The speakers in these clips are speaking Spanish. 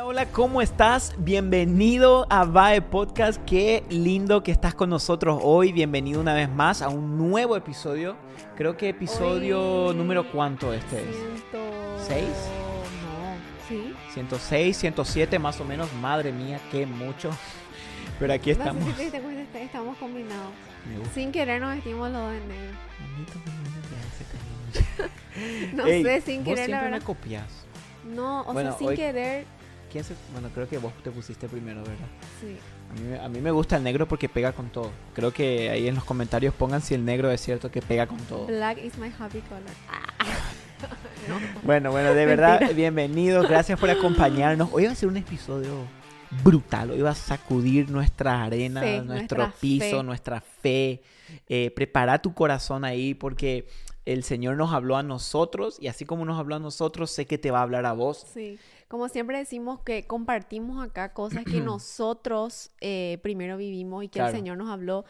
Hola, hola, ¿cómo estás? Bienvenido a VAE Podcast. Qué lindo que estás con nosotros hoy. Bienvenido una vez más a un nuevo episodio. Creo que episodio Hoy- número cuánto este es. ¿Seis? No, sí. 106, 107 más o menos. Madre mía, qué mucho. Pero aquí estamos. No sé si te cuenta, est- estamos combinados. Sin querer nos vestimos los dos en negro. No Ey, sé, sin vos querer, la siempre me verdad. copias. No, o Bueno, sea, sin hoy- querer, ¿Quién se- Bueno, creo que vos te pusiste primero, ¿verdad? sí. A mí, me- a mí me gusta el negro porque pega con todo. Creo que ahí en los comentarios pongan si el negro es cierto que pega con todo. Black is my happy color. Ah. No. Bueno, bueno, de verdad, Mentira. bienvenidos. Gracias por acompañarnos. Hoy va a ser un episodio brutal. Hoy va a sacudir nuestra arena, Fe, nuestro nuestra piso, fe. nuestra fe. Eh, prepara tu corazón ahí porque el Señor nos habló a nosotros y así como nos habló a nosotros, sé que te va a hablar a vos. Sí, como siempre decimos que compartimos acá cosas que nosotros eh, primero vivimos y que Claro. el Señor nos habló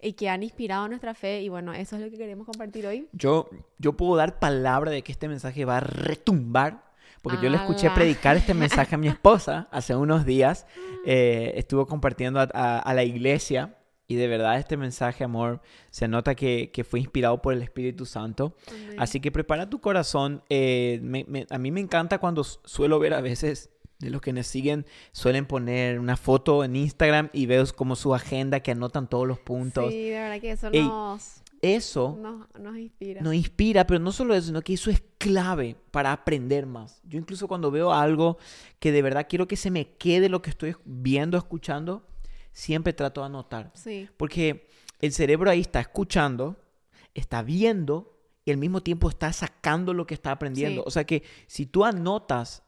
y que han inspirado nuestra fe y bueno, eso es lo que queremos compartir hoy. Yo, yo puedo dar palabra de que este mensaje va a retumbar, porque yo le escuché Ala. predicar este mensaje a mi esposa hace unos días. eh, estuvo compartiendo a, a- a la iglesia y de verdad este mensaje, amor, se nota que, que fue inspirado por el Espíritu Santo. Amén. Así que prepara tu corazón. eh, me- me- a mí me encanta cuando suelo ver a veces de los que nos siguen, suelen poner una foto en Instagram y veo como su agenda que anotan todos los puntos. Sí, de verdad que eso Ey, nos, Eso nos, nos inspira. nos inspira, pero no solo eso, sino que eso es clave para aprender más. Yo incluso cuando veo algo que de verdad quiero que se me quede lo que estoy viendo, escuchando, siempre trato de anotar. Sí, Porque el cerebro ahí está escuchando, está viendo y al mismo tiempo está sacando lo que está aprendiendo. Sí. O sea que si tú anotas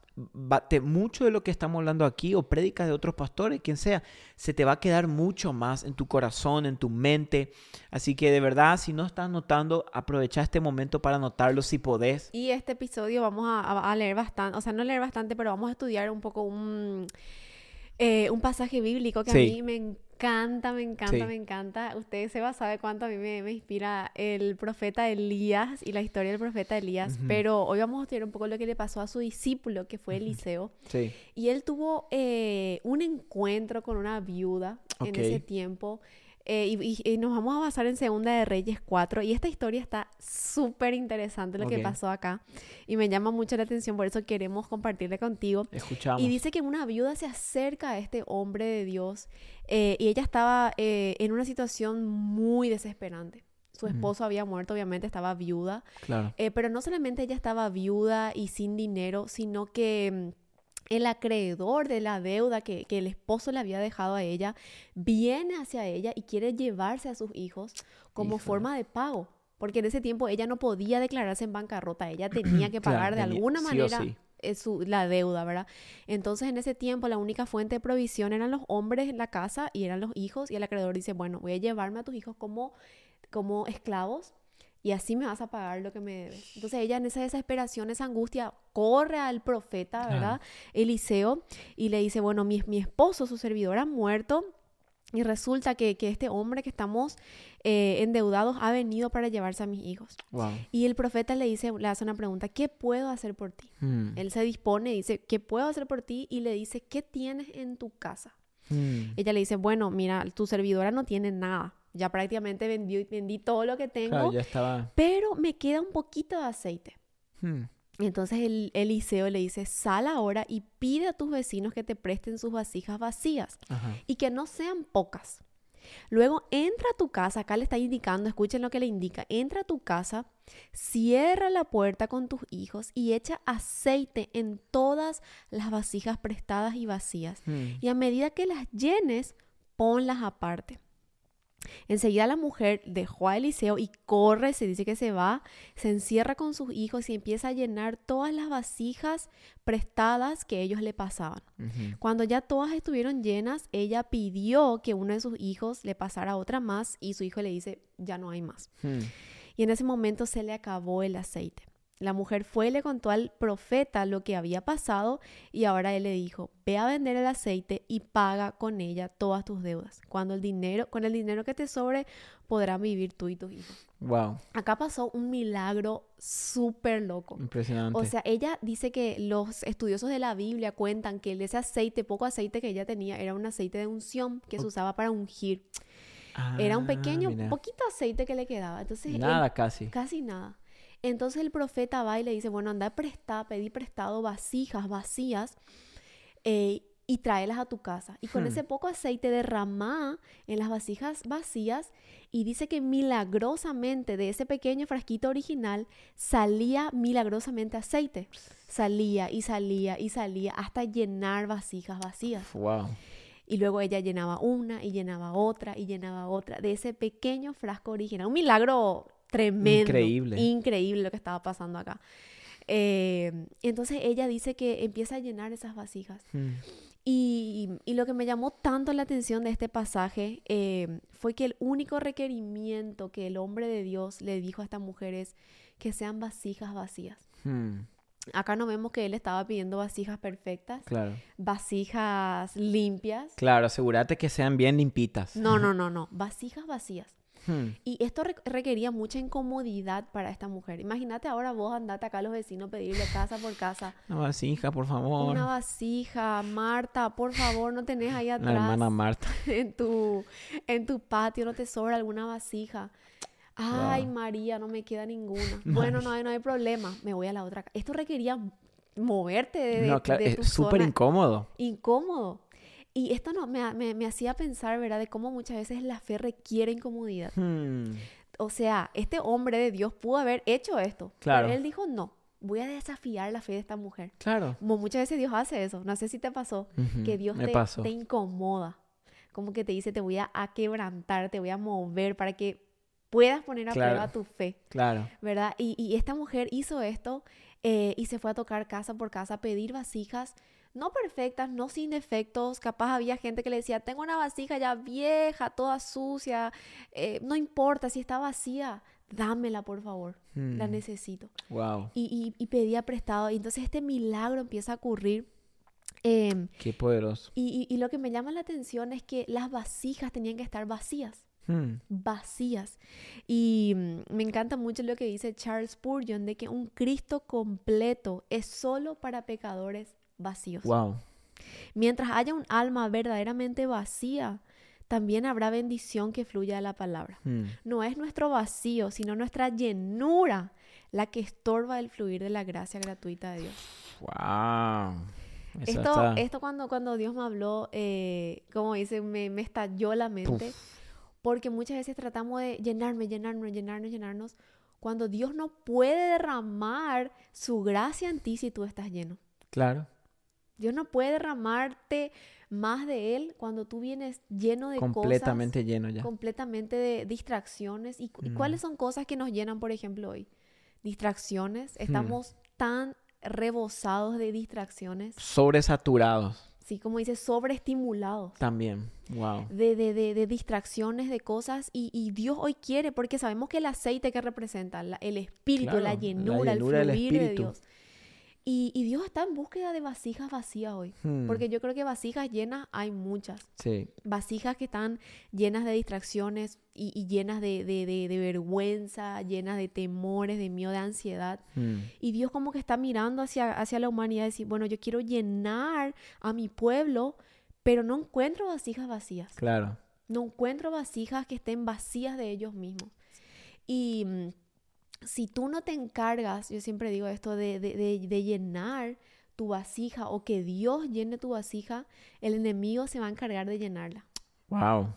te- mucho de lo que estamos hablando aquí o prédicas de otros pastores, quien sea, se te va a quedar mucho más en tu corazón, en tu mente. Así que de verdad, si no estás anotando, aprovecha este momento para anotarlo si podés. Y este episodio vamos a, a- a leer bastante, o sea, no leer bastante, pero vamos a estudiar un poco un, eh, un pasaje bíblico que Sí. a mí me encanta, me encanta, Sí. me encanta. Usted Seba sabe cuánto a mí me, me inspira el profeta Elías y la historia del profeta Elías, pero hoy vamos a estudiar un poco lo que le pasó a su discípulo, que fue. Eliseo. Sí. Y él tuvo eh, un encuentro con una viuda en ese tiempo. Eh, y, y- y nos vamos a basar en Segunda de Reyes 4. Y esta historia está súper interesante lo que pasó acá. Y me llama mucho la atención, por eso queremos compartirle contigo. Escuchamos. Y dice que una viuda se acerca a este hombre de Dios eh, y ella estaba eh, en una situación muy desesperante. Su esposo había muerto, obviamente estaba viuda. Claro. Eh, pero no solamente ella estaba viuda y sin dinero, sino que mm, el acreedor de la deuda que, que el esposo le había dejado a ella viene hacia ella y quiere llevarse a sus hijos como Híjole. forma de pago. Porque en ese tiempo ella no podía declararse en bancarrota, ella tenía que Claro, pagar de tenía- alguna sí manera sí. eh, su- la deuda, ¿verdad? Entonces en ese tiempo la única fuente de provisión eran los hombres en la casa y eran los hijos y el acreedor dice, bueno, voy a llevarme a tus hijos como, como esclavos y así me vas a pagar lo que me debes. Entonces ella en esa desesperación, esa angustia, corre al profeta. ¿verdad? Eliseo y le dice, bueno, mi, mi esposo, su servidor, ha muerto. Y resulta que, que este hombre que estamos eh, endeudados ha venido para llevarse a mis hijos. Wow. Y el profeta le dice, le hace una pregunta, ¿qué puedo hacer por ti? Hmm. Él se dispone y dice, ¿qué puedo hacer por ti? Y le dice, ¿qué tienes en tu casa? Hmm. Ella le dice, bueno, mira, tu servidora no tiene nada. Ya prácticamente vendí, vendí todo lo que tengo, Claro, ya estaba. pero me queda un poquito de aceite. Hmm. Entonces el Eliseo le dice, sal ahora y pide a tus vecinos que te presten sus vasijas vacías Ajá. y que no sean pocas. Luego entra a tu casa, acá le está indicando, escuchen lo que le indica, entra a tu casa, cierra la puerta con tus hijos y echa aceite en todas las vasijas prestadas y vacías. Hmm. Y a medida que las llenes, ponlas aparte. Enseguida la mujer dejó a Eliseo y corre, se dice que se va, se encierra con sus hijos y empieza a llenar todas las vasijas prestadas que ellos le pasaban. Cuando ya todas estuvieron llenas, ella pidió que uno de sus hijos le pasara otra más y su hijo le dice, ya no hay más. Hmm. Y en ese momento se le acabó el aceite. La mujer fue y le contó al profeta lo que había pasado y ahora él le dijo, ve a vender el aceite y paga con ella todas tus deudas. Cuando el dinero, con el dinero que te sobre, podrán vivir tú y tus hijos. Wow. Acá pasó un milagro súper loco. Impresionante. O sea, ella dice que los estudiosos de la Biblia cuentan que ese aceite, poco aceite que ella tenía, era un aceite de unción que se usaba para ungir. era un Ah, pequeño, mira. poquito aceite que le quedaba. Entonces, él- Nada casi. casi nada. Entonces el profeta va y le dice, bueno, anda a prestar, pedí prestado vasijas vacías eh, y tráelas a tu casa. Y con Hmm. ese poco aceite derramá en las vasijas vacías y dice que milagrosamente de ese pequeño frasquito original salía milagrosamente aceite. Salía y salía y salía hasta llenar vasijas vacías. Wow. Y luego ella llenaba una y llenaba otra y llenaba otra de ese pequeño frasco original. Un milagro tremendo. Increíble. Increíble lo que estaba pasando acá. Eh, entonces ella dice que empieza a llenar esas vasijas. Hmm. Y, y lo que me llamó tanto la atención de este pasaje eh, fue que el único requerimiento que el hombre de Dios le dijo a esta mujer es que sean vasijas vacías. Hmm. Acá no vemos que él estaba pidiendo vasijas perfectas, Claro. vasijas limpias. Claro, asegúrate que sean bien limpitas. No, no, no, no. Vasijas vacías. Hmm. Y esto re- requería mucha incomodidad para esta mujer. Imagínate ahora vos andate acá a los vecinos pedirle casa por casa. Una vasija, por favor. Una vasija, Marta, por favor, no tenés ahí La atrás hermana Marta. en tu, en tu patio, no te sobra alguna vasija. Ay, Wow. María, no me queda ninguna. Bueno, no hay, no hay problema. Me voy a la otra. Esto requería moverte de, No, claro, de tu es súper incómodo. incómodo. Y esto no, me, me, me hacía pensar, ¿verdad?, de cómo muchas veces la fe requiere incomodidad. Hmm. O sea, este hombre de Dios pudo haber hecho esto. Claro. Pero él dijo, no, voy a desafiar la fe de esta mujer. Claro. Como muchas veces Dios hace eso. No sé si te pasó. Que Dios te, incomoda. Como que te dice, te voy a, a quebrantar, te voy a mover para que puedas poner a Claro. prueba tu fe. Claro. ¿verdad? Y, y esta mujer hizo esto eh, y se fue a tocar casa por casa a pedir vasijas, no perfectas, no sin defectos. Capaz había gente que le decía, tengo una vasija ya vieja, toda sucia, eh, no importa si está vacía, dámela por favor, la Hmm. necesito. Wow. Y, y- y pedía prestado. Y entonces este milagro empieza a ocurrir. em, Qué poderoso. y, y- y lo que me llama la atención es que las vasijas tenían que estar vacías Hmm. vacías. Y mm, me encanta mucho lo que dice Charles Spurgeon de que un Cristo completo es solo para pecadores vacíos. Wow. Mientras haya un alma verdaderamente vacía, también habrá bendición que fluya de la palabra. Hmm. No es nuestro vacío, sino nuestra llenura la que estorba el fluir de la gracia gratuita de Dios. Wow. Eso Esto, está- esto cuando, cuando Dios me habló, eh, como dice, me, me estalló la mente. Porque muchas veces tratamos de llenarme, llenarnos, llenarnos, llenarnos. Cuando Dios no puede derramar su gracia en ti si tú estás lleno. Claro. Dios no puede derramarte más de Él cuando tú vienes lleno de Completamente lleno ya. completamente de distracciones. ¿Y, cu- y cuáles son cosas que nos llenan, por ejemplo, hoy? Distracciones. Estamos tan rebosados de distracciones. Sobresaturados Sí, como dice, sobreestimulados. también. Wow. de, de, de, de distracciones, de cosas, y, y Dios hoy quiere, porque sabemos que el aceite que representa, la- el espíritu, Claro, la la llenura, el fluir de. Dios. Y, y Dios está en búsqueda de vasijas vacías hoy, Hmm. porque yo creo que vasijas llenas hay muchas. Sí. Vasijas que están llenas de distracciones y, y llenas de, de, de- de vergüenza, llenas de temores, de miedo, de ansiedad. Hmm. Y Dios como que está mirando hacia, hacia la humanidad y decir, bueno, yo quiero llenar a mi pueblo, pero no encuentro vasijas vacías. Claro. No encuentro vasijas que estén vacías de ellos mismos. Y mm, si tú no te encargas, yo siempre digo esto, de, de- de- de llenar tu vasija o que Dios llene tu vasija, el enemigo se va a encargar de llenarla. Wow.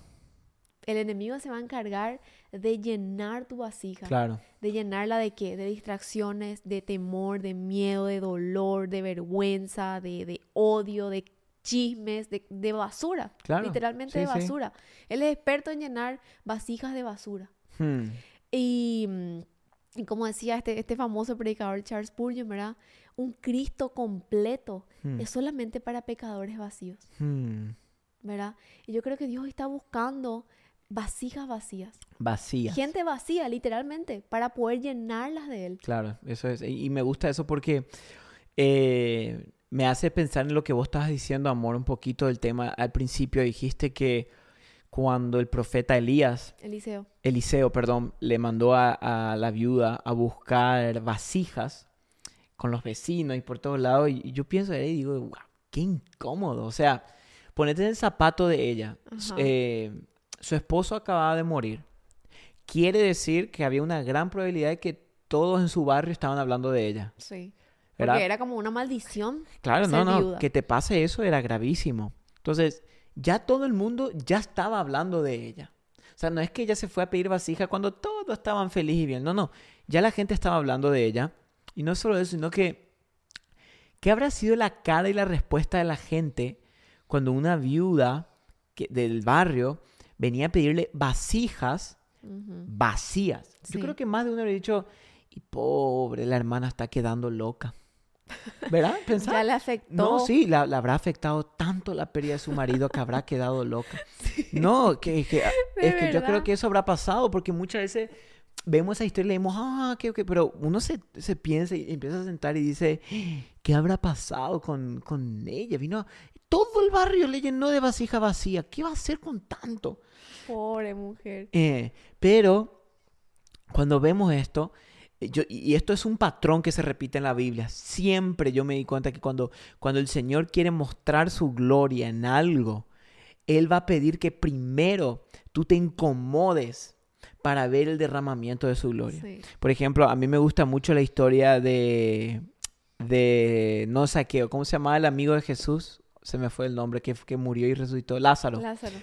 El enemigo se va a encargar de llenar tu vasija. Claro. ¿De llenarla de qué? De distracciones, de temor, de miedo, de dolor, de vergüenza, de, de odio, de chismes, de, de basura. Claro, Literalmente sí, de sí. basura. Él es experto en llenar vasijas de basura. Hmm. Y, y como decía este, este famoso predicador Charles Spurgeon, ¿verdad? Un Cristo completo Hmm. es solamente para pecadores vacíos, Hmm. ¿verdad? Y yo creo que Dios está buscando vasijas vacías. Vacías. Gente vacía, literalmente, para poder llenarlas de Él. Claro, eso es. Y, y me gusta eso porque eh, me hace pensar en lo que vos estabas diciendo, amor, un poquito del tema. Al principio dijiste que cuando el profeta Elías, Eliseo. Eliseo, perdón, le mandó a, a la viuda a buscar vasijas con los vecinos y por todos lados, y, yo pienso ahí y digo, wow, qué incómodo. O sea, ponete en el zapato de ella. Eh, su esposo acababa de morir. Quiere decir que había una gran probabilidad de que todos en su barrio estaban hablando de ella. Sí. ¿verdad? Porque era como una maldición. Claro, no, no, viuda. que te pase eso era gravísimo. Entonces, ya todo el mundo ya estaba hablando de ella. O sea, no es que ella se fue a pedir vasija cuando todos estaban felices y bien. No, no, ya la gente estaba hablando de ella. Y no solo eso, sino que, ¿qué habrá sido la cara y la respuesta de la gente cuando una viuda que- del barrio venía a pedirle vasijas vacías? Yo creo que más de uno habría dicho, y pobre, la hermana está quedando loca. ¿Verdad? Ya le afectó. No, sí, la, la habrá afectado tanto la pérdida de su marido que habrá quedado loca. No, que, que- es que yo creo que eso habrá pasado porque muchas veces vemos esa historia y leemos, ah, ok, ok, pero uno se, se piensa y empieza a sentar y dice, ¿qué habrá pasado con, con ella? Vino, todo el barrio le llenó de vasija vacía, ¿qué va a hacer con tanto? Pobre mujer. Eh, pero cuando vemos esto, yo, y esto es un patrón que se repite en la Biblia, siempre yo me di cuenta que cuando, cuando el Señor quiere mostrar su gloria en algo, Él va a pedir que primero tú te incomodes para ver el derramamiento de su gloria. Sí. Por ejemplo, a mí me gusta mucho la historia de, de no saqueo, ¿cómo se llamaba el amigo de Jesús? Se me fue el nombre, que, que murió y resucitó, Lázaro. Lázaro.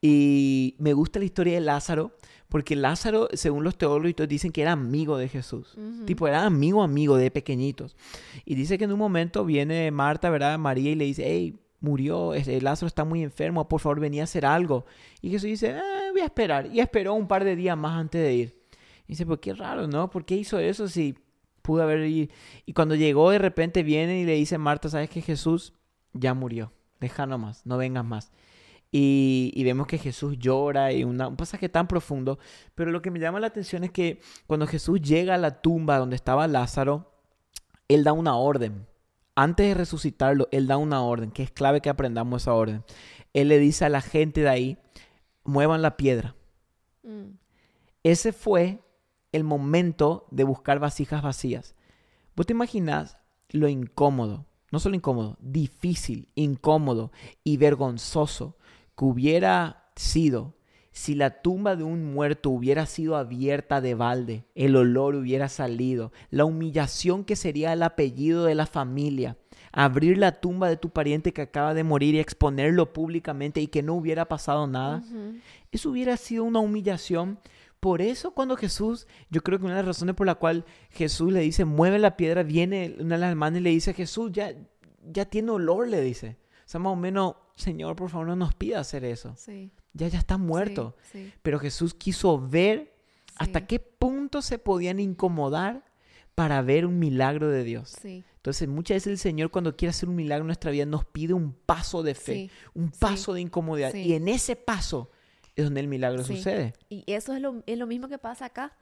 Y me gusta la historia de Lázaro, porque Lázaro, según los teólogos, y dicen que era amigo de Jesús. Tipo, era amigo, amigo de pequeñitos. Y dice que en un momento viene Marta, ¿verdad? María y le dice, hey, murió, este, Lázaro está muy enfermo, por favor, venía a hacer algo. Y Jesús dice, "Ah, voy a esperar. Y esperó un par de días más antes de ir. Y dice, pues qué raro, ¿no? ¿Por qué hizo eso si pudo haber ido? Y cuando llegó, de repente viene y le dice Marta, ¿sabes que Jesús ya murió? Deja nomás, no vengas más. Y, y vemos que Jesús llora y una- un pasaje tan profundo. Pero lo que me llama la atención es que cuando Jesús llega a la tumba donde estaba Lázaro, Él da una orden. Antes de resucitarlo, Él da una orden, que es clave que aprendamos esa orden. Él le dice a la gente de ahí, muevan la piedra. Mm. Ese fue el momento de buscar vasijas vacías. ¿Vos te imaginas lo incómodo? No solo incómodo, difícil, incómodo y vergonzoso que hubiera sido si la tumba de un muerto hubiera sido abierta de balde, el olor hubiera salido, la humillación que sería el apellido de la familia, abrir la tumba de tu pariente que acaba de morir y exponerlo públicamente y que no hubiera pasado nada. Eso hubiera sido una humillación. Por eso cuando Jesús, yo creo que una de las razones por la cual Jesús le dice, mueve la piedra, viene una de las hermanas y le dice, Jesús, ya, ya tiene olor, le dice. O sea, más o menos, Señor, por favor, no nos pida hacer eso. Sí. Ya, ya está muerto. Sí, sí, Pero Jesús quiso ver hasta qué punto se podían incomodar para ver un milagro de Dios. Sí. Entonces, muchas veces el Señor cuando quiere hacer un milagro en nuestra vida nos pide un paso de fe, Sí. un sí, paso de incomodidad. Y en ese paso es donde el milagro Sí. sucede. Y eso es lo, es lo mismo que pasa acá.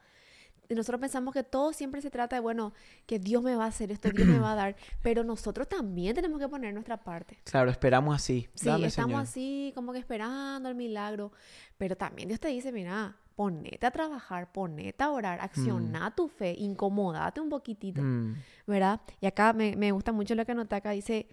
Nosotros pensamos que todo siempre se trata de, bueno, que Dios me va a hacer esto, Dios me va a dar, pero nosotros también tenemos que poner nuestra parte. Claro, esperamos así. Sí, Dame, estamos Señor. así como que esperando el milagro, pero también Dios te dice, mira, ponete a trabajar, ponete a orar, acciona tu fe, incomódate un poquitito, Mm, ¿verdad? Y acá me, me gusta mucho lo que anota acá, dice,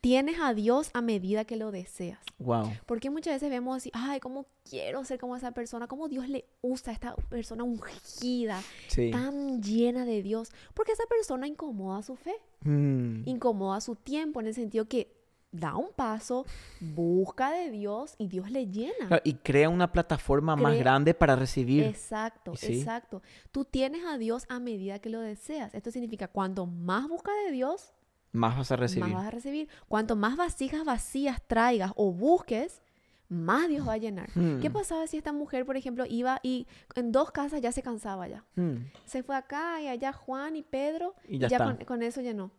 tienes a Dios a medida que lo deseas. wow. Porque muchas veces vemos así, ay, cómo quiero ser como esa persona, cómo Dios le usa a esta persona ungida, Sí. tan llena de Dios, porque esa persona incomoda su fe, Mm, incomoda su tiempo, en el sentido que da un paso, busca de Dios y Dios le llena. claro, y crea una plataforma más Crea- grande para recibir. Exacto, Sí. exacto. Tú tienes a Dios a medida que lo deseas. Esto significa cuanto más busca de Dios, Más vas a recibir. más vas a recibir. Cuanto más vasijas vacías traigas o busques, más Dios va a llenar. ¿Qué Hmm, pasaba si esta mujer, por ejemplo, iba y en dos casas ya se cansaba ya? mm, Se fue acá y allá Juan y Pedro Y y ya ya, está. con, con eso llenó.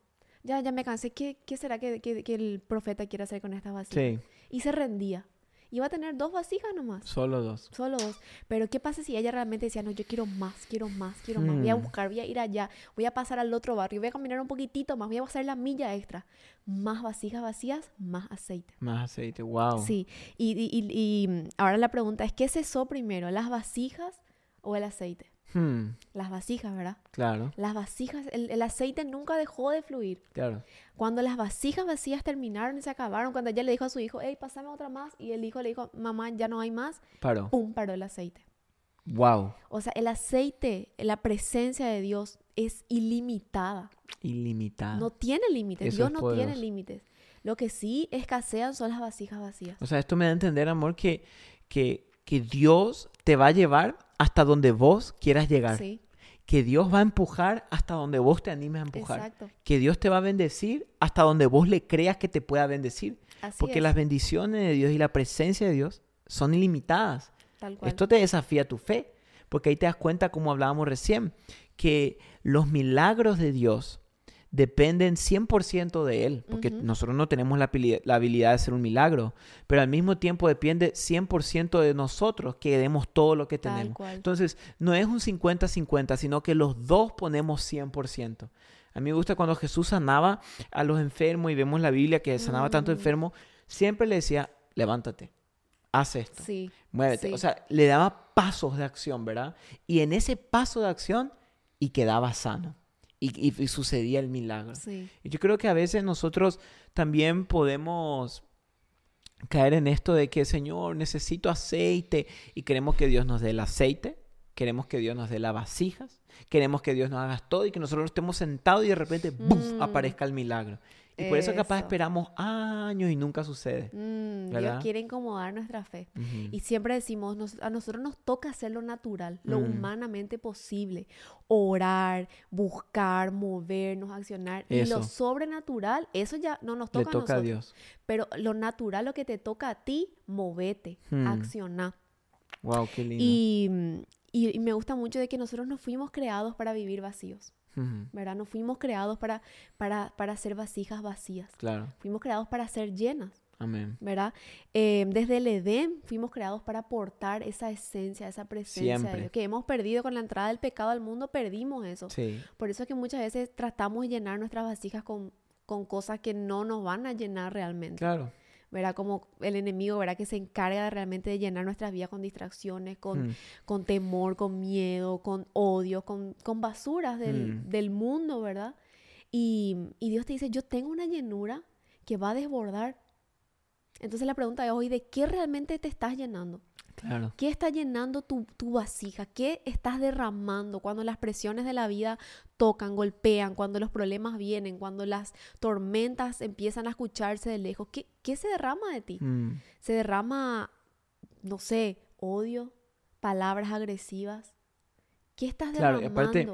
Ya, ya me cansé. ¿Qué, qué será que, que- que el profeta quiere hacer con estas vasijas? Sí. Y se rendía. Iba a tener dos vasijas nomás. Solo dos. Solo dos. Pero ¿qué pasa si ella realmente decía, no, yo quiero más, quiero más, quiero más, voy a Hmm. buscar, voy a ir allá, voy a pasar al otro barrio, voy a caminar un poquitito más, voy a hacer la milla extra. Más vasijas vacías, más aceite. Más aceite. Wow. Sí, y, y- y- y, mm, ahora la pregunta es, ¿qué cesó primero, las vasijas o el aceite? Hmm, Las vasijas, ¿verdad? Claro, Las vasijas, el, el aceite nunca dejó de fluir. claro. Cuando las vasijas vacías terminaron y se acabaron, cuando ella le dijo a su hijo, hey, pásame otra más, y el hijo le dijo, mamá, ya no hay más, Paró. ¡pum! paró el aceite. Wow. O sea, el aceite, la presencia de Dios es ilimitada. Ilimitada. No tiene límites. Dios no tiene poderoso. límites. Lo que sí escasean son las vasijas vacías. O sea, esto me da a entender, amor, que, que, que Dios te va a llevar hasta donde vos quieras llegar. Sí, Que Dios va a empujar hasta donde vos te animes a empujar. exacto. Que Dios te va a bendecir hasta donde vos le creas que te pueda bendecir. Así Porque es, las bendiciones de Dios y la presencia de Dios son ilimitadas. tal cual. Esto te desafía tu fe, porque ahí te das cuenta, como hablábamos recién, que los milagros de Dios dependen 100% de Él, porque nosotros no tenemos la, habilidad- la habilidad de hacer un milagro, pero al mismo tiempo depende 100% de nosotros que demos todo lo que tenemos. Entonces, no es un 50-50, sino que los dos ponemos 100%. A mí me gusta cuando Jesús sanaba a los enfermos y vemos la Biblia que sanaba tanto Mm. enfermo, siempre le decía, levántate, haz esto. Sí, Muévete. Sí. O sea, le daba pasos de acción, ¿verdad? Y en ese paso de acción, y quedaba sano. Y, sucedía el milagro. sí. Y yo creo que a veces nosotros también podemos caer en esto de que, Señor, necesito aceite. Y queremos que Dios nos dé el aceite. Queremos que Dios nos dé las vasijas. Queremos que Dios nos haga todo y que nosotros estemos sentados y de repente, ¡buf! Mm. aparezca el milagro. Y por eso capaz esperamos años y nunca sucede. Mm. Dios quiere incomodar nuestra fe. Ujú. Y siempre decimos, nos- a nosotros nos toca hacer lo natural, lo Mm. humanamente posible. Orar, buscar, movernos, accionar. Y lo sobrenatural, eso ya no nos Le toca, toca a a nosotros. Dios. Pero lo natural, lo que te toca a ti, movete, Hmm. acciona. Wow, qué lindo. Y, y- y me gusta mucho de que nosotros no fuimos creados para vivir vacíos, ¿verdad? No fuimos creados para, para, para ser vasijas vacías. Claro, Fuimos creados para ser llenas. amén. ¿verdad? Eh, desde el Edén fuimos creados para aportar esa esencia, esa presencia de. Dios, que hemos perdido con la entrada del pecado al mundo, perdimos eso. Sí, Por eso es que muchas veces tratamos de llenar nuestras vasijas con, con cosas que no nos van a llenar realmente, claro. ¿Verdad? Como el enemigo, ¿verdad? Que se encarga de realmente de llenar nuestras vidas con distracciones, con, Mm, con temor, con miedo, con odio, con, con basuras del, Mm. del mundo, ¿verdad? Y, y Dios te dice, yo tengo una llenura que va a desbordar. Entonces la pregunta es hoy, ¿de qué realmente te estás llenando? Claro. ¿Qué está llenando tu, tu vasija? ¿Qué estás derramando cuando las presiones de la vida tocan, golpean, cuando los problemas vienen, cuando las tormentas empiezan a escucharse de lejos? ¿Qué, qué se derrama de ti? Mm, Se derrama, no sé, odio, palabras agresivas. ¿Qué estás Claro, y derramando? aparte,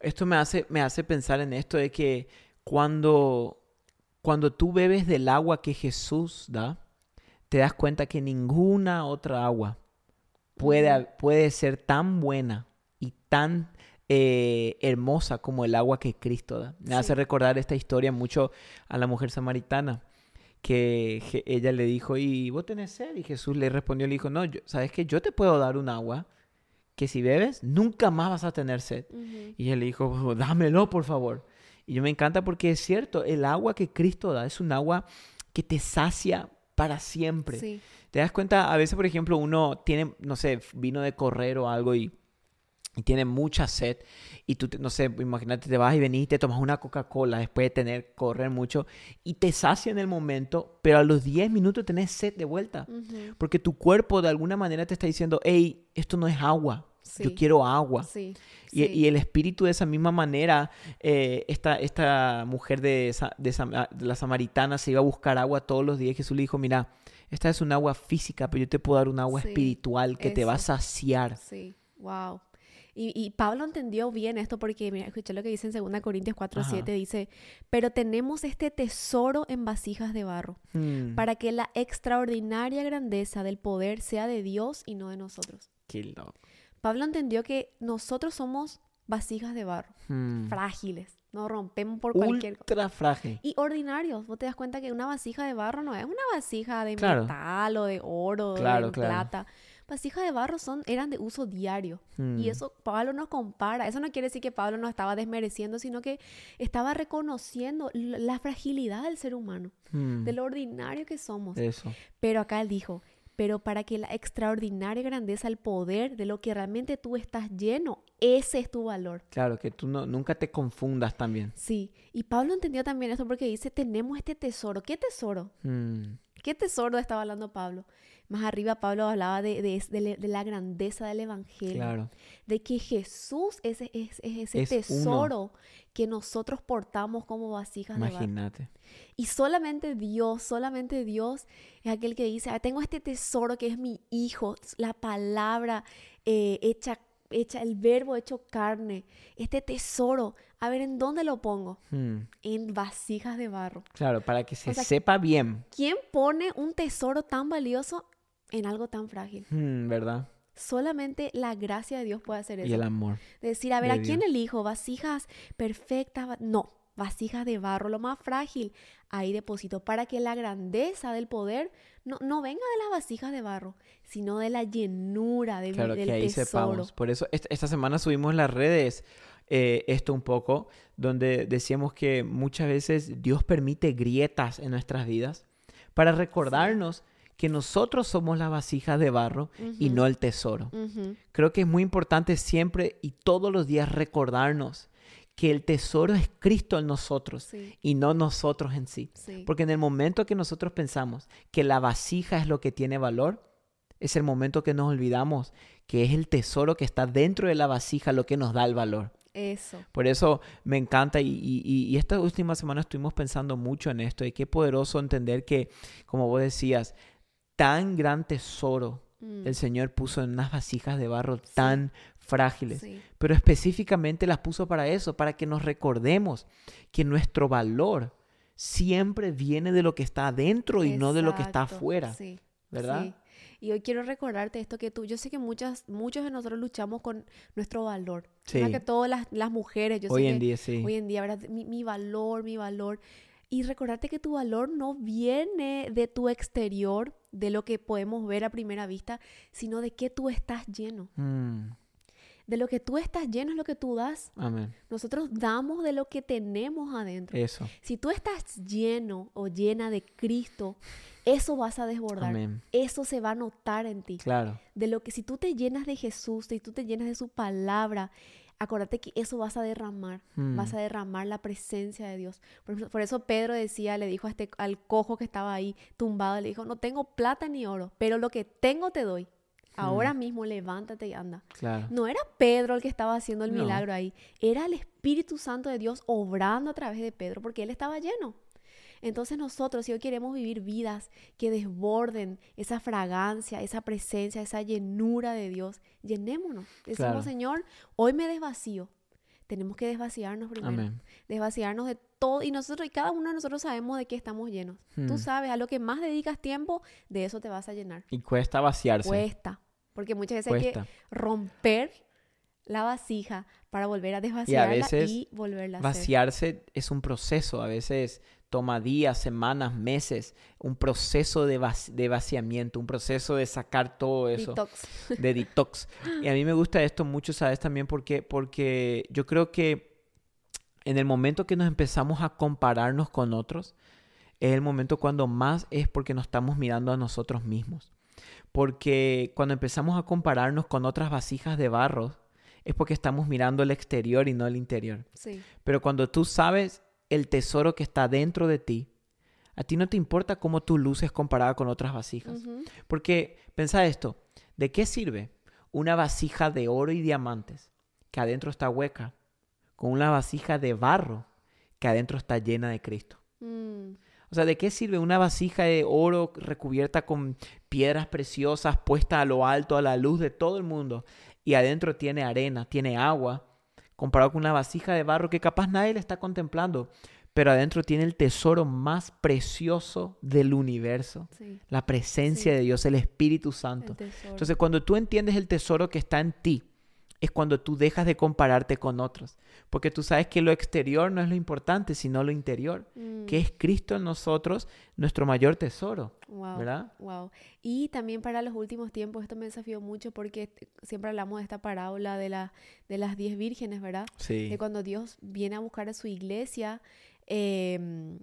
Esto me hace, me hace pensar en esto de que cuando, cuando tú bebes del agua que Jesús da, te das cuenta que ninguna otra agua puede, Ujú. puede ser tan buena y tan eh, hermosa como el agua que Cristo da. Me hace recordar esta historia mucho a la mujer samaritana, que ella le dijo, ¿y vos tenés sed? Y Jesús le respondió, le dijo, no, yo- ¿sabes que Yo te puedo dar un agua que si bebes, nunca más vas a tener sed. Y él le dijo, "Oh, dámelo, por favor. Y yo me encanta porque es cierto, el agua que Cristo da es un agua que te sacia para siempre. Sí, ¿Te das cuenta? A veces, por ejemplo, uno tiene, no sé, vino de correr o algo y, y tiene mucha sed. Y tú, no sé, imagínate, te vas y venís y te tomas una Coca-Cola después de tener, correr mucho y te sacia en el momento, pero a los 10 minutos tenés sed de vuelta. Porque tu cuerpo de alguna manera te está diciendo, hey, esto no es agua, yo quiero agua. sí, Y, sí. y el espíritu de esa misma manera, eh, esta, esta mujer de, de la samaritana se iba a buscar agua todos los días. Jesús le dijo, mira, esta es un agua física, pero yo te puedo dar un agua espiritual que te va a saciar. Sí, wow. Y, y Pablo entendió bien esto porque, mira, escuché lo que dice en 2 Corintios 4, Ajá. 7, dice, pero tenemos este tesoro en vasijas de barro, Hmm, para que la extraordinaria grandeza del poder sea de Dios y no de nosotros. qué loco. Pablo entendió que nosotros somos vasijas de barro, Hmm, frágiles, Nos rompemos por cualquier cosa. Ultra frágil. Y ordinarios. Vos te das cuenta que una vasija de barro no es una vasija de Claro. metal o de oro o Claro, de claro. plata. Vasijas de barro son, eran de uso diario. Y eso Pablo nos compara. Eso no quiere decir que Pablo nos estaba desmereciendo, sino que estaba reconociendo la fragilidad del ser humano, Mm. de lo ordinario que somos. Eso. Pero acá él dijo, pero para que la extraordinaria grandeza, el poder de lo que realmente tú estás lleno, ese es tu valor. Claro, que tú no, nunca te confundas también. Sí, y Pablo entendió también esto porque dice, tenemos este tesoro. ¿Qué tesoro? Mm. ¿Qué tesoro estaba hablando Pablo? Más arriba Pablo hablaba de, de, de de la grandeza del Evangelio, Claro. de que Jesús es, es- es ese Es uno. tesoro que nosotros portamos como vasijas de barro. Imagínate. Y solamente Dios, solamente Dios es aquel que dice, "Ah, tengo este tesoro que es mi hijo, la palabra eh, hecha, hecha, el verbo hecho carne, este tesoro. A ver, ¿en dónde lo pongo? Mm. En vasijas de barro. Claro, para que se sea, sepa bien. ¿Quién pone un tesoro tan valioso en algo tan frágil? Mm, ¿Verdad? Solamente la gracia de Dios puede hacer Y eso. el amor. Decir, a ver, de ¿a quién Dios. elijo? ¿Vasijas perfectas? No, vasijas de barro, lo más frágil. Ahí deposito para que la grandeza del poder no, no venga de las vasijas de barro, sino de la llenura de Claro, del que ahí tesoro. sepamos. Por eso est- esta semana subimos en las redes eh, esto un poco, donde decíamos que muchas veces Dios permite grietas en nuestras vidas para recordarnos que nosotros somos la vasija de barro y no el tesoro. Creo que es muy importante siempre y todos los días recordarnos que el tesoro es Cristo en nosotros Sí, y no nosotros en sí. sí. Porque en el momento que nosotros pensamos que la vasija es lo que tiene valor, es el momento que nos olvidamos que es el tesoro que está dentro de la vasija lo que nos da el valor. Eso. Por eso me encanta y, y, y- y esta última semana estuvimos pensando mucho en esto y qué poderoso entender que, como vos decías, tan gran tesoro Mm, el Señor puso en unas vasijas de barro tan frágiles, sí, pero específicamente las puso para eso, para que nos recordemos que nuestro valor siempre viene de lo que está adentro y no de lo que está afuera, Sí. ¿verdad? Y hoy quiero recordarte esto que tú, yo sé que muchas, muchos de nosotros luchamos con nuestro valor. Sí. Que todas las, las mujeres, yo Hoy sé en que día sí. hoy en día, ¿verdad? Mi, mi valor, mi valor. Y recordarte que tu valor no viene de tu exterior, de lo que podemos ver a primera vista, sino de que tú estás lleno. Mm, De lo que tú estás lleno es lo que tú das. amén. Nosotros damos de lo que tenemos adentro. Eso. Si tú estás lleno o llena de Cristo, eso vas a desbordar. Amén. Eso se va a notar en ti. Claro. De lo que si tú te llenas de Jesús, si tú te llenas de su palabra, acuérdate que eso vas a derramar. Mm. Vas a derramar la presencia de Dios. Por, eso- por eso Pedro decía, le dijo a este, al cojo que estaba ahí tumbado, le dijo, no tengo plata ni oro, pero lo que tengo te doy. Ahora mismo levántate y anda. Claro. No era Pedro el que estaba haciendo el No. milagro ahí, era el Espíritu Santo de Dios obrando a través de Pedro, porque él estaba lleno. Entonces nosotros, si hoy queremos vivir vidas que desborden esa fragancia, esa presencia, esa llenura de Dios, llenémonos. Decimos, Claro. Señor, hoy me desvacío. Tenemos que desvaciarnos primero. Amén. Desvaciarnos de todo. Y nosotros, y cada uno de nosotros sabemos de qué estamos llenos. Tú Hmm. sabes, a lo que más dedicas tiempo, de eso te vas a llenar. Y cuesta vaciarse. Cuesta. Porque muchas veces hay que romper la vasija para volver a desvaciarla y, veces volverla a hacer. Vaciarse es un proceso, a veces toma días, semanas, meses, un proceso de, vaci- de vaciamiento, un proceso de sacar todo eso, Detox. de detox. Y a mí me gusta esto mucho, ¿sabes? También porque, porque yo creo que en el momento que nos empezamos a compararnos con otros, es el momento cuando más es porque nos estamos mirando a nosotros mismos. Porque cuando empezamos a compararnos con otras vasijas de barro, es porque estamos mirando el exterior y no el interior. Sí. Pero cuando tú sabes el tesoro que está dentro de ti, a ti no te importa cómo tú luces comparada con otras vasijas. Porque pensa esto, ¿de qué sirve una vasija de oro y diamantes que adentro está hueca con una vasija de barro que adentro está llena de Cristo? Mm, O sea, ¿de qué sirve una vasija de oro recubierta con piedras preciosas puesta a lo alto, a la luz de todo el mundo, y adentro tiene arena, tiene agua, comparado con una vasija de barro que capaz nadie le está contemplando, pero adentro tiene el tesoro más precioso del universo, sí. la presencia Sí. de Dios, el Espíritu Santo. El. Entonces, cuando tú entiendes el tesoro que está en ti, es cuando tú dejas de compararte con otros. Porque tú sabes que lo exterior no es lo importante, sino lo interior, que es Cristo en nosotros, nuestro mayor tesoro, wow, ¿verdad? wow. Y también para los últimos tiempos, esto me desafió mucho porque siempre hablamos de esta parábola de, la, de las diez vírgenes, ¿verdad? Sí. De cuando Dios viene a buscar a su iglesia, em,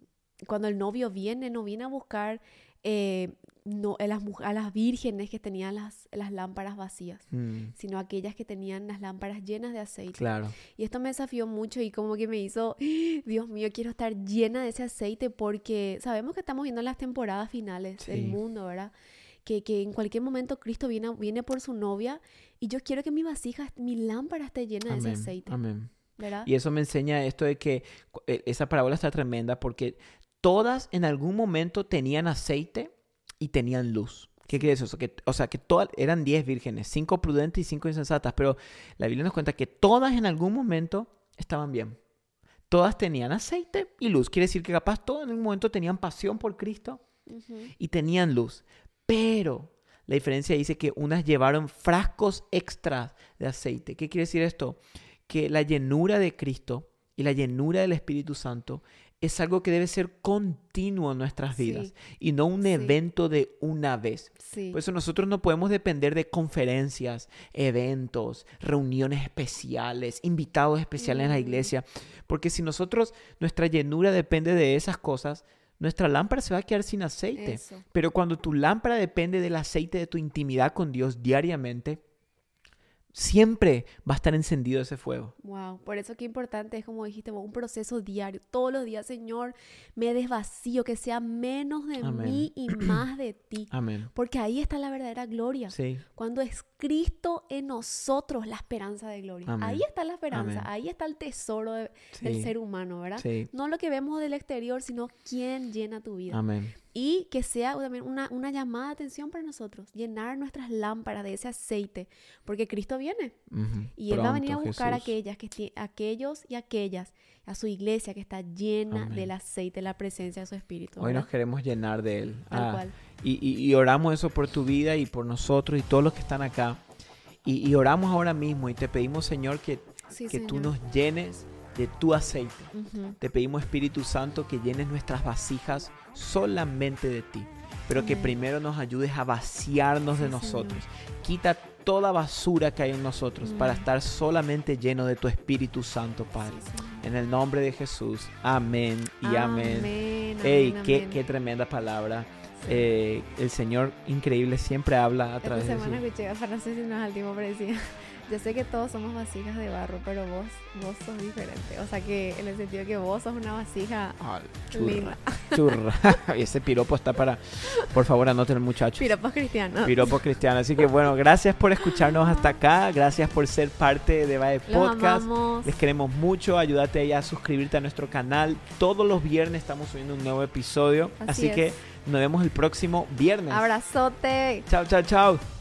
cuando el novio viene, no viene a buscar eh, no, a, las, a las vírgenes que tenían las, las lámparas vacías, Mm, sino aquellas que tenían las lámparas llenas de aceite. claro. Y esto me desafió mucho y como que me hizo, Dios mío, quiero estar llena de ese aceite porque sabemos que estamos viendo las temporadas finales Sí. del mundo, ¿verdad? Que, que en cualquier momento Cristo viene, viene por su novia y yo quiero que mi vasija, mi lámpara esté llena de ese aceite, Amén. ¿verdad? Y eso me enseña esto de que e- esa parábola está tremenda porque todas en algún momento tenían aceite y tenían luz. ¿Qué quiere decir eso? Que, o sea, que todas eran 10 vírgenes, 5 prudentes y 5 insensatas, pero la Biblia nos cuenta que todas en algún momento estaban bien. Todas tenían aceite y luz. Quiere decir que capaz todas en algún momento tenían pasión por Cristo y tenían luz. Pero la diferencia dice que unas llevaron frascos extras de aceite. ¿Qué quiere decir esto? Que la llenura de Cristo y la llenura del Espíritu Santo es algo que debe ser continuo en nuestras Sí. vidas y no un Sí. evento de una vez. Sí. Por eso nosotros no podemos depender de conferencias, eventos, reuniones especiales, invitados especiales en la Mm. iglesia, porque si nosotros, nuestra llenura depende de esas cosas, nuestra lámpara se va a quedar sin aceite. Eso. Pero cuando tu lámpara depende del aceite de tu intimidad con Dios diariamente, siempre va a estar encendido ese fuego. Wow, por eso qué importante es como dijiste, un proceso diario. Todos los días, Señor, me desvacío, que sea menos de Amén. mí y más de ti. Amén. Porque ahí está la verdadera gloria. Sí, Cuando es Cristo en nosotros la esperanza de gloria. Amén. Ahí está la esperanza, Amén. ahí está el tesoro de- del ser humano, ¿verdad? sí. No lo que vemos del exterior, sino quién llena tu vida. Amén. Y que sea también una, una llamada de atención para nosotros, llenar nuestras lámparas de ese aceite, porque Cristo viene y Él va a venir a buscar a aquellas que, aquellos y aquellas, a su iglesia que está llena Amén. del aceite, la presencia de su Espíritu. Hoy nos ¿verdad? queremos llenar de Él. Tal Ah, cual. Y, y- y oramos eso por tu vida y por nosotros y todos los que están acá. Y, y oramos ahora mismo y te pedimos, Señor, que, Sí, que tú nos llenes de tu aceite. Ujú. Te pedimos, Espíritu Santo, que llenes nuestras vasijas solamente de ti. Pero que Amén. primero nos ayudes a vaciarnos de Sí, nosotros. Quita toda basura que hay en nosotros para Mm. estar solamente lleno de tu Espíritu Santo, Padre. Sí, Señor. En el nombre de Jesús. Amén y amén. Amén, Ey, amén, qué, amén. qué tremenda palabra. Sí. Eh, el Señor increíble siempre habla a Esta través de semana escuché a Francis y al tiempo parecía. Yo sé que todos somos vasijas de barro, pero vos, vos sos diferente. O sea que en el sentido que vos sos una vasija Ah, linda. churra, y ese piropo está para, por favor, anoten muchachos. Piropos cristianos. Piropo cristiano. Así que bueno, gracias por escucharnos hasta acá. Gracias por ser parte de Bae Podcast. amamos. Les queremos mucho. Ayúdate ahí a suscribirte a nuestro canal. Todos los viernes estamos subiendo un nuevo episodio. Así Así, que nos vemos el próximo viernes. Abrazote. Chao, chao, chao.